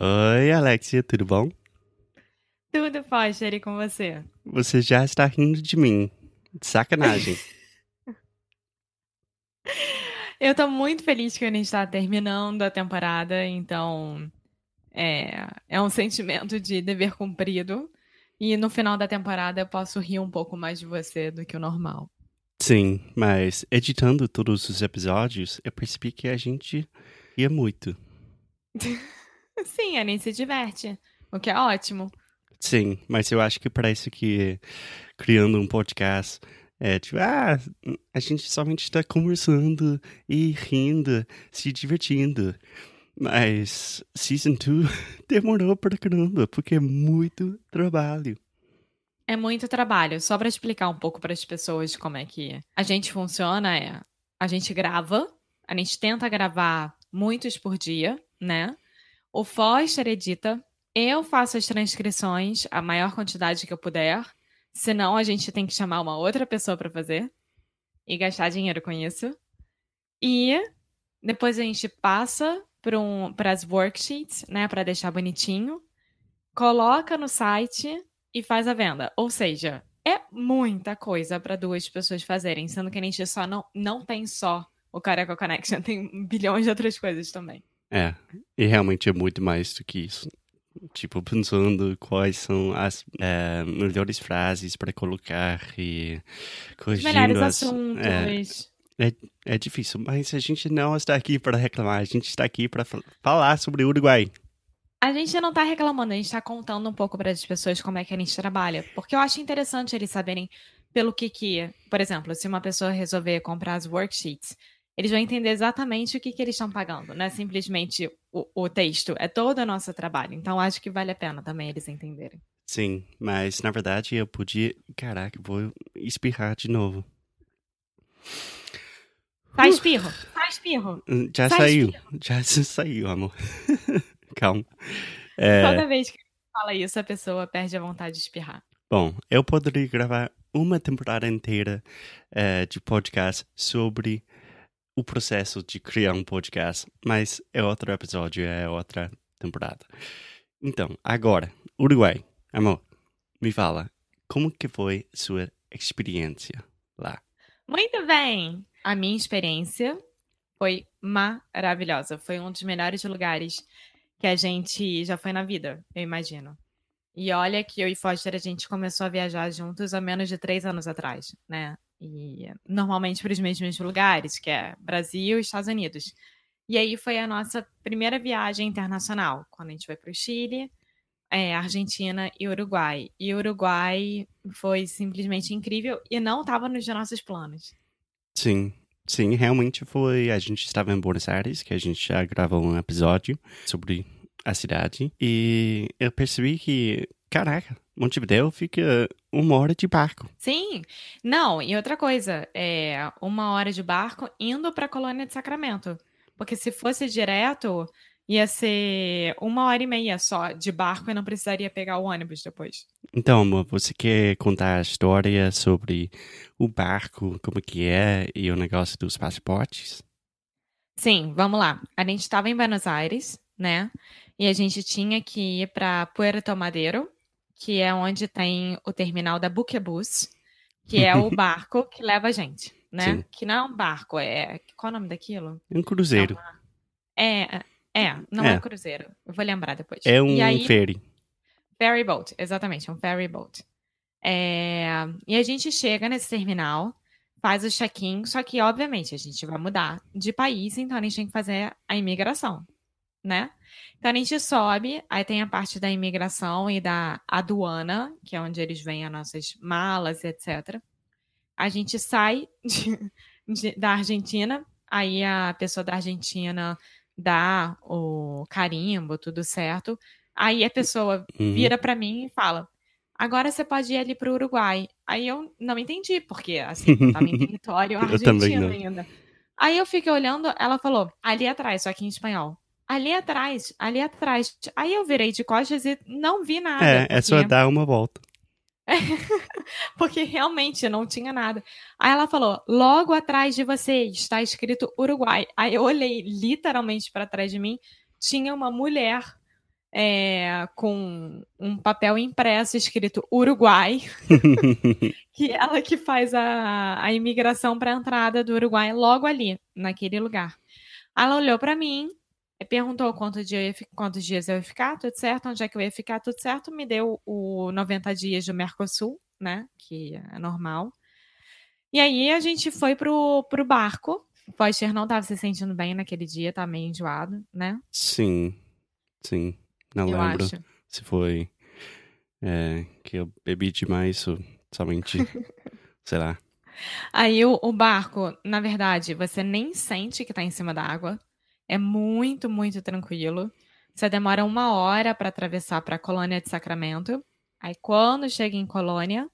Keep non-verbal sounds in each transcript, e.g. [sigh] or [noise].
Oi, Alexia, tudo bom? Tudo, Foster, e com você? Você já está rindo de mim. Sacanagem. [laughs] Eu tô muito feliz que a gente está terminando a temporada, então é, é um sentimento de dever cumprido. E no final da temporada eu posso rir um pouco mais de você do que o normal. Sim, mas editando todos os episódios, eu percebi que a gente ria muito. [laughs] Sim, a gente se diverte, o que é ótimo. Sim, mas eu acho que parece que criando um podcast é tipo, ah, a gente somente está conversando e rindo, se divertindo. Mas Season 2 [laughs] demorou pra caramba, porque é muito trabalho. É muito trabalho. Só para explicar um pouco para as pessoas como é que a gente funciona, é a gente grava, a gente tenta gravar muitos por dia, né? O Foster edita, eu faço as transcrições, a maior quantidade que eu puder. Senão a gente tem que chamar uma outra pessoa para fazer e gastar dinheiro com isso. E depois a gente passa para um, as worksheets, né, para deixar bonitinho, coloca no site e faz a venda. Ou seja, é muita coisa para duas pessoas fazerem, sendo que a gente só não, não tem só o Careca Connection, [laughs] tem bilhões de outras coisas também. É, e realmente é muito mais do que isso tipo, pensando quais são as é, melhores frases para colocar e corrigindo melhores as, assuntos. É, é, é, difícil, mas a gente não está aqui para reclamar, a gente está aqui para falar sobre o Uruguai. A gente não está reclamando, a gente está contando um pouco para as pessoas como é que a gente trabalha, porque eu acho interessante eles saberem pelo que que, por exemplo, se uma pessoa resolver comprar as worksheets, eles vão entender exatamente o que, que eles estão pagando, não é simplesmente o, o texto, é todo o nosso trabalho. Então acho que vale a pena também eles entenderem. Sim, mas na verdade eu podia. Caraca, vou espirrar de novo. Tá espirro, tá espirro. Hum, já Sai saiu, espirro. [laughs] já saiu, amor. [laughs] Calma. É... Toda vez que fala isso, a pessoa perde a vontade de espirrar. Bom, eu poderia gravar uma temporada inteira uh, de podcast sobre o processo de criar um podcast, mas é outro episódio, é outra temporada. Então, agora, Uruguai. Amor, me fala, como que foi sua experiência lá? Muito bem! A minha experiência foi maravilhosa. Foi um dos melhores lugares que a gente já foi na vida, eu imagino. E olha que eu e Foster, a gente começou a viajar juntos há menos de três anos atrás, né? E normalmente para os mesmos lugares, que é Brasil e Estados Unidos. E aí foi a nossa primeira viagem internacional, quando a gente foi para o Chile, é, Argentina e Uruguai. E Uruguai foi simplesmente incrível e não estava nos nossos planos. Sim, sim, realmente foi. A gente estava em Buenos Aires, que a gente já gravou um episódio sobre a cidade, e eu percebi que, caraca, Montevideo fica uma hora de barco. Sim. Não, e outra coisa, é uma hora de barco indo para a colônia de Sacramento. Porque se fosse direto, ia ser uma hora e meia só de barco e não precisaria pegar o ônibus depois. Então, amor, você quer contar a história sobre o barco, como que é e o negócio dos passaportes? Sim, vamos lá. A gente estava em Buenos Aires, né? E a gente tinha que ir para Puerto Madeiro, que é onde tem o terminal da Buquebus, que é o [laughs] barco que leva a gente, né? Sim. Que não é um barco, é. Qual é o nome daquilo? É um cruzeiro. É, é, é não é. é cruzeiro. Eu vou lembrar depois. É um aí, ferry. Ferry boat, exatamente, um ferry boat. É, e a gente chega nesse terminal, faz o check-in, só que, obviamente, a gente vai mudar de país, então a gente tem que fazer a imigração, né? Então a gente sobe, aí tem a parte da imigração e da aduana, que é onde eles veem as nossas malas, etc. A gente sai [laughs] de, de, da Argentina, aí a pessoa da Argentina dá o carimbo, tudo certo. Aí a pessoa Uhum. vira pra mim e fala: agora você pode ir ali pro Uruguai. Aí eu não entendi, porque assim, eu tava em [laughs] território argentino ainda. Aí eu fiquei olhando, ela falou, ali atrás, só que em espanhol. Ali atrás, ali atrás. Aí eu virei de costas e não vi nada. É, é só porque- dar uma volta. [laughs] porque realmente não tinha nada. Aí ela falou: logo atrás de você está escrito Uruguai. Aí eu olhei literalmente para trás de mim, tinha uma mulher é, com um papel impresso escrito Uruguai, [laughs] que ela que faz a, a imigração para a entrada do Uruguai logo ali, naquele lugar. Ela olhou para mim. E Perguntou quanto dia quantos dias eu ia ficar, tudo certo, onde é que eu ia ficar, tudo certo. Me deu o 90 dias do Mercosul, né? Que é normal. E aí a gente foi pro, pro barco. O Foster não estava se sentindo bem naquele dia, tá meio enjoado, né? Sim, sim. Não eu lembro acho. se foi é, que eu bebi demais ou somente, [laughs] sei lá. Aí o, o barco, na verdade, você nem sente que tá em cima da água. É muito, muito tranquilo. Você demora uma hora para atravessar para a colônia de Sacramento. Aí quando chega em colônia,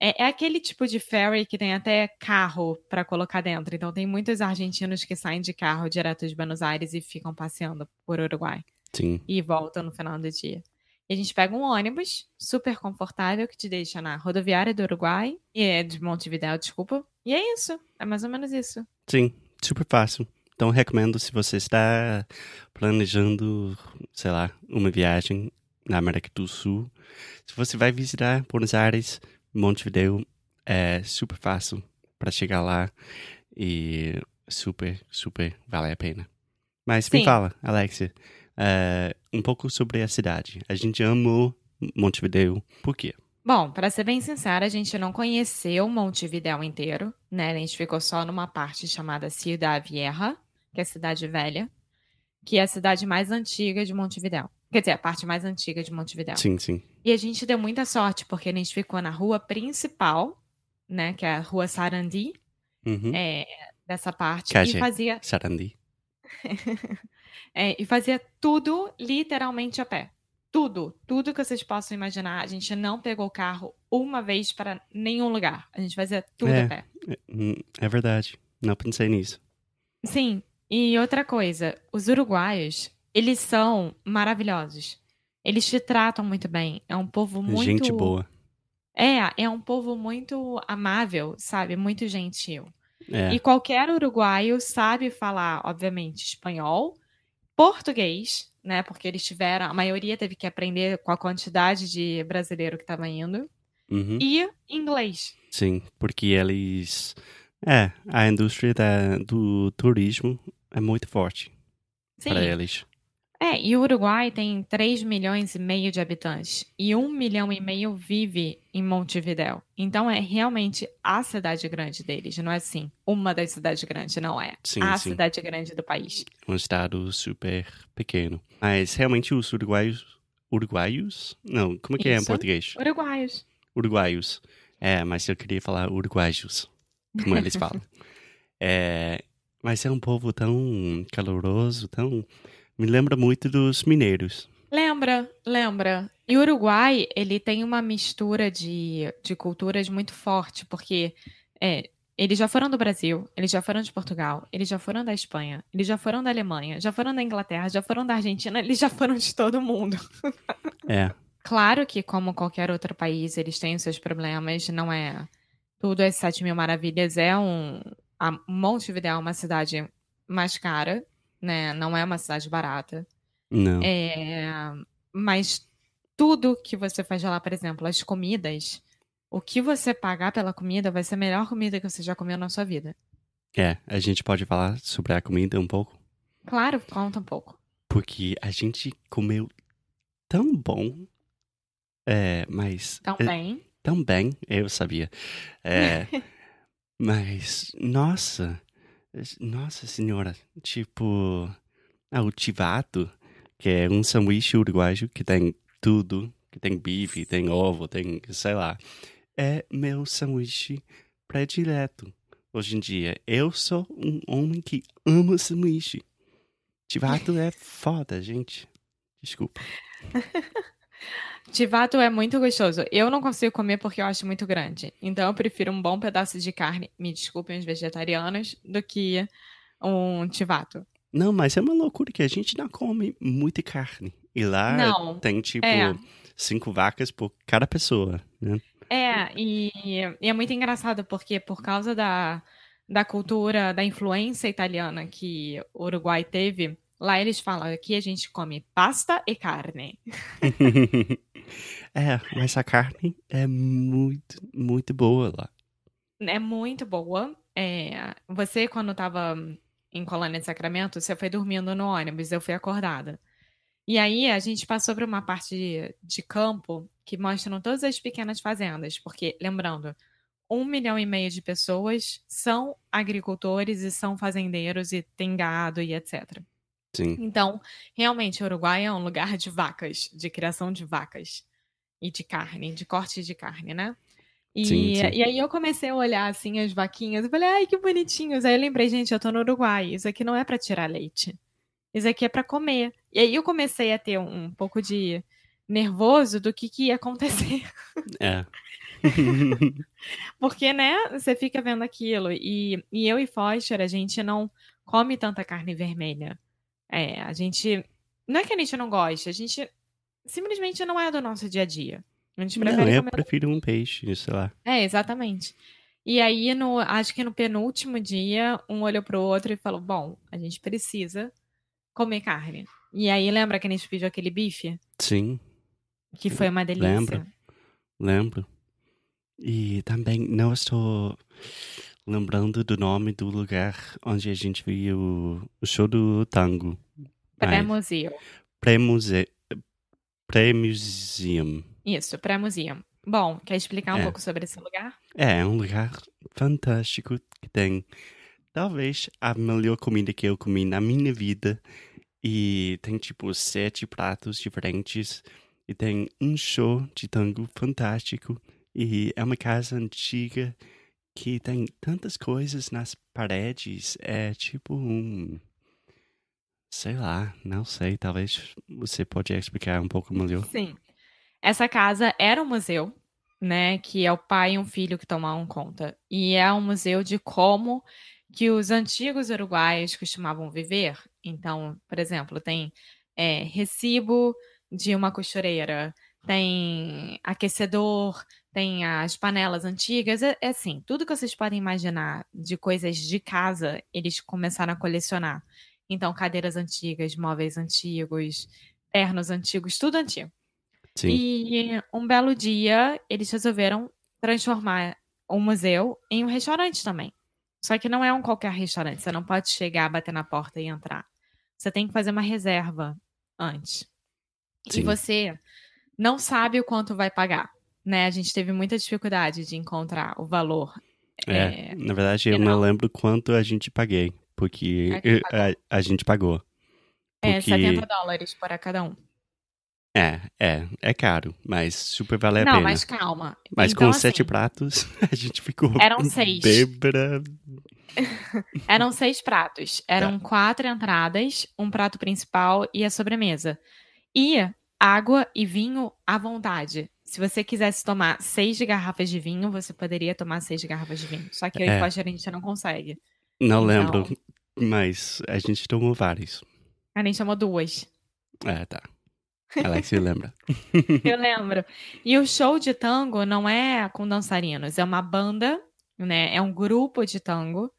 é, é aquele tipo de ferry que tem até carro para colocar dentro. Então tem muitos argentinos que saem de carro direto de Buenos Aires e ficam passeando por Uruguai Sim, e voltam no final do dia. E a gente pega um ônibus super confortável que te deixa na rodoviária do Uruguai, e é de Montevidéu, desculpa. E é isso, é mais ou menos isso. sim, super fácil. Então recomendo se você está planejando, sei lá, uma viagem na América do Sul. Se você vai visitar Buenos Aires, Montevideo, é super fácil para chegar lá e super, super vale a pena. Mas me Sim. fala, Alexia, é, um pouco sobre a cidade. A gente amou Montevideo. Por quê? Bom, pra ser bem sincera, a gente não conheceu Montevidéu inteiro, né? A gente ficou só numa parte chamada Ciudad Vieja, que é a cidade velha, que é a cidade mais antiga de Montevidéu. Quer dizer, a parte mais antiga de Montevidéu. Sim, sim. E a gente deu muita sorte, porque a gente ficou na rua principal, né? Que é a rua Sarandi, Uhum. é, dessa parte, Cajé. e fazia, Sarandi. [laughs] é, e fazia tudo literalmente a pé. Tudo, tudo que vocês possam imaginar. A gente não pegou o carro uma vez para nenhum lugar. A gente fazia tudo É. a pé. Hum, É verdade. Não pensei nisso. Sim, e outra coisa, os uruguaios, eles são maravilhosos. Eles te tratam muito bem. É um povo muito. Gente boa. É, é um povo muito amável, sabe? Muito gentil. É. E qualquer uruguaio sabe falar, obviamente, espanhol, português, né? Porque eles tiveram, a maioria teve que aprender com a quantidade de brasileiro que estava indo, Uhum. e inglês. Sim, porque eles. É, a indústria da- do turismo é muito forte para eles. É, e o Uruguai tem 3 milhões e meio de habitantes. E 1 milhão e meio vive em Montevidéu. Então é realmente a cidade grande deles. Não é assim, uma das cidades grandes, não é. Sim, a sim. cidade grande do país. Um estado super pequeno. Mas realmente os uruguaios. Uruguaios? Não, como é que é em Isso. português? Uruguaios. Uruguaios. É, mas eu queria falar uruguaios, como eles falam. [laughs] É, mas é um povo tão caloroso, tão. Me lembra muito dos mineiros. Lembra, lembra. E o Uruguai, ele tem uma mistura de, de culturas muito forte, porque é, eles já foram do Brasil, eles já foram de Portugal, eles já foram da Espanha, eles já foram da Alemanha, já foram da Inglaterra, já foram da Argentina, eles já foram de todo mundo. É, [laughs] Claro que, como qualquer outro país, eles têm os seus problemas, não é tudo as sete mil maravilhas. É um. A Montevidéu é uma cidade mais cara, né? Não é uma cidade barata. não. É, mas tudo que você faz lá, por exemplo, as comidas, o que você pagar pela comida vai ser a melhor comida que você já comeu na sua vida. É, a gente pode falar sobre a comida um pouco? Claro, conta um pouco. Porque a gente comeu tão bom. É, mas. Então, é, bem. Também, eu sabia. É, [laughs] mas, nossa, nossa senhora, tipo, ah, o tivato, que é um sanduíche uruguaio que tem tudo, que tem bife, tem ovo, tem, sei lá, é meu sanduíche predileto. Hoje em dia, eu sou um homem que ama sanduíche. Tivato é foda, gente. Desculpa. [laughs] Tivato é muito gostoso. Eu não consigo comer porque eu acho muito grande. Então eu prefiro um bom pedaço de carne, me desculpem os vegetarianos, do que um tivato. Não, mas é uma loucura que a gente não come muita carne. E lá Não, tem tipo é. cinco vacas por cada pessoa, né? É, e, e é muito engraçado porque por causa da, da cultura, da influência italiana que o Uruguai teve, lá eles falam que a gente come pasta e carne. [laughs] é, mas a carne é muito, muito boa lá. É muito boa. É, você, quando estava em Colônia de Sacramento, você foi dormindo no ônibus, eu fui acordada. E aí a gente passou por uma parte de, de campo que mostram todas as pequenas fazendas, porque, lembrando, um milhão e meio de pessoas são agricultores e são fazendeiros e têm gado e etc. Sim. Então, realmente, o Uruguai é um lugar de vacas, de criação de vacas e de carne, de corte de carne, né? E, Sim, sim. e aí eu comecei a olhar assim as vaquinhas, eu falei, ai, que bonitinhos. Aí eu lembrei, gente, eu tô no Uruguai, isso aqui não é pra tirar leite. Isso aqui é pra comer. E aí eu comecei a ter um, um pouco de nervoso do que, que ia acontecer. É. [laughs] Porque, né, você fica vendo aquilo. E, e eu e Foster, a gente não come tanta carne vermelha. É, a gente. Não é que a gente não gosta, a gente simplesmente não é do nosso dia a dia. A gente Não, prefere eu comer. prefiro um peixe, sei lá. É, exatamente. E aí, no, acho que no penúltimo dia, um olhou pro outro e falou: Bom, a gente precisa comer carne. E aí, lembra que a gente pediu aquele bife? Sim, Que foi uma delícia. Lembro. lembro. E também não estou lembrando do nome do lugar onde a gente viu o show do tango. Pré-museu. Pré-muse... Pré-museum. Isso, pré-museu. Bom, quer explicar um É. pouco sobre esse lugar? É, é um lugar fantástico que tem talvez a melhor comida que eu comi na minha vida. E tem tipo sete pratos diferentes. E tem um show de tango fantástico. E é uma casa antiga que tem tantas coisas nas paredes. É tipo um. Sei lá, não sei. Talvez você pode explicar um pouco melhor. Sim. Essa casa era um museu, né? Que é o pai e um filho que tomaram conta. E é um museu de como que os antigos uruguaios costumavam viver. Então, por exemplo, tem é, recibo de uma costureira, tem aquecedor, tem as panelas antigas. É, é assim, tudo que vocês podem imaginar de coisas de casa, eles começaram a colecionar. Então, cadeiras antigas, móveis antigos, ternos antigos, tudo antigo. Sim. E um belo dia, eles resolveram transformar o museu em um restaurante também. Só que não é um qualquer restaurante. Você não pode chegar, bater na porta e entrar. Você tem que fazer uma reserva antes. E Sim. você não sabe o quanto vai pagar. Né? A gente teve muita dificuldade de encontrar o valor. É, na verdade, eu não lembro quanto a gente paguei, porque A a, a gente pagou. É, Porque 70 dólares para cada um. é, é, é caro, mas super vale a não, pena. mas calma. Mas então, com assim, sete pratos, [laughs] a gente ficou Eram seis. bêbada. [laughs] Eram seis pratos. Eram Tá. quatro entradas, um prato principal e a sobremesa. E água e vinho à vontade. Se você quisesse tomar seis garrafas de vinho, você poderia tomar seis garrafas de vinho. Só que eu É. e a gente não consegue. Não Então- lembro, mas a gente tomou vários. A gente chamou duas. É, tá. Alex lembra. [laughs] Eu lembro. E o show de tango não é com dançarinos, é uma banda, né? É um grupo de tango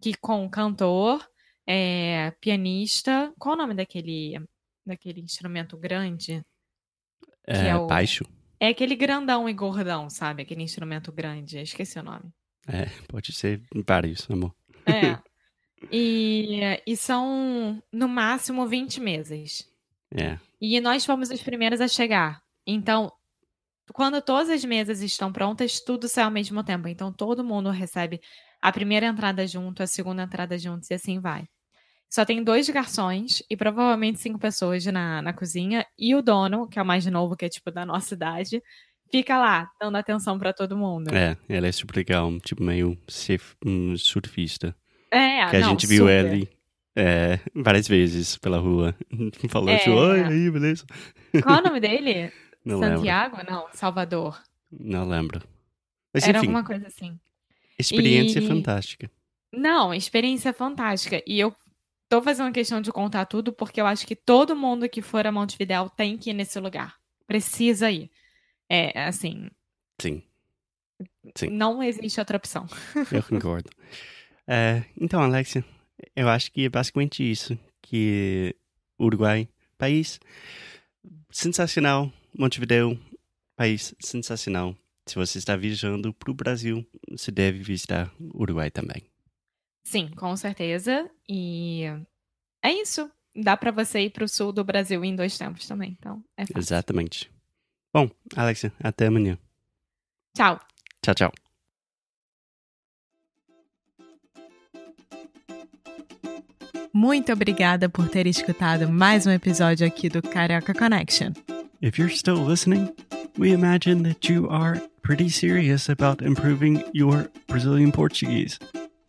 que com cantor, é, pianista. Qual o nome daquele daquele instrumento grande? É, é o- baixo. É aquele grandão e gordão, sabe? Aquele instrumento grande. Esqueci o nome. É, pode ser vários, amor. É. [laughs] E, e são no máximo 20 mesas. É, E nós fomos os primeiros a chegar. Então, quando todas as mesas estão prontas, tudo sai ao mesmo tempo. Então todo mundo recebe a primeira entrada junto, a segunda entrada juntos e assim vai. Só tem dois garçons e provavelmente cinco pessoas na, na cozinha. E o dono, que é o mais novo, que é tipo da nossa idade, fica lá, dando atenção para todo mundo. É, ela é super legal, tipo meio um surfista. É, que a não, gente viu super. ele é, várias vezes pela rua. [laughs] Falou É. tipo, oi, aí, beleza? Qual é o nome dele? [laughs] Não lembro. Santiago? Não, Salvador. Não lembro. Mas Era enfim, alguma coisa assim. experiência E- fantástica. Não, experiência fantástica. E eu tô fazendo questão de contar tudo porque eu acho que todo mundo que for a Montevidéu tem que ir nesse lugar. Precisa ir. É, assim, Sim, Sim. não existe outra opção. [laughs] eu concordo. É, então, Alexia, eu acho que é basicamente isso. Que Uruguai, país sensacional. Montevideo, país sensacional. Se você está viajando para o Brasil, você deve visitar Uruguai também. Sim, com certeza. E é isso. Dá pra você ir pro sul do Brasil em dois tempos também. Então, é fácil. Exatamente. Bom, Alexia, até amanhã. Tchau. Tchau, tchau. Muito obrigada por ter escutado mais um episódio aqui do Carioca Connection. If you're still listening, we imagine that you are pretty serious about improving your Brazilian Portuguese.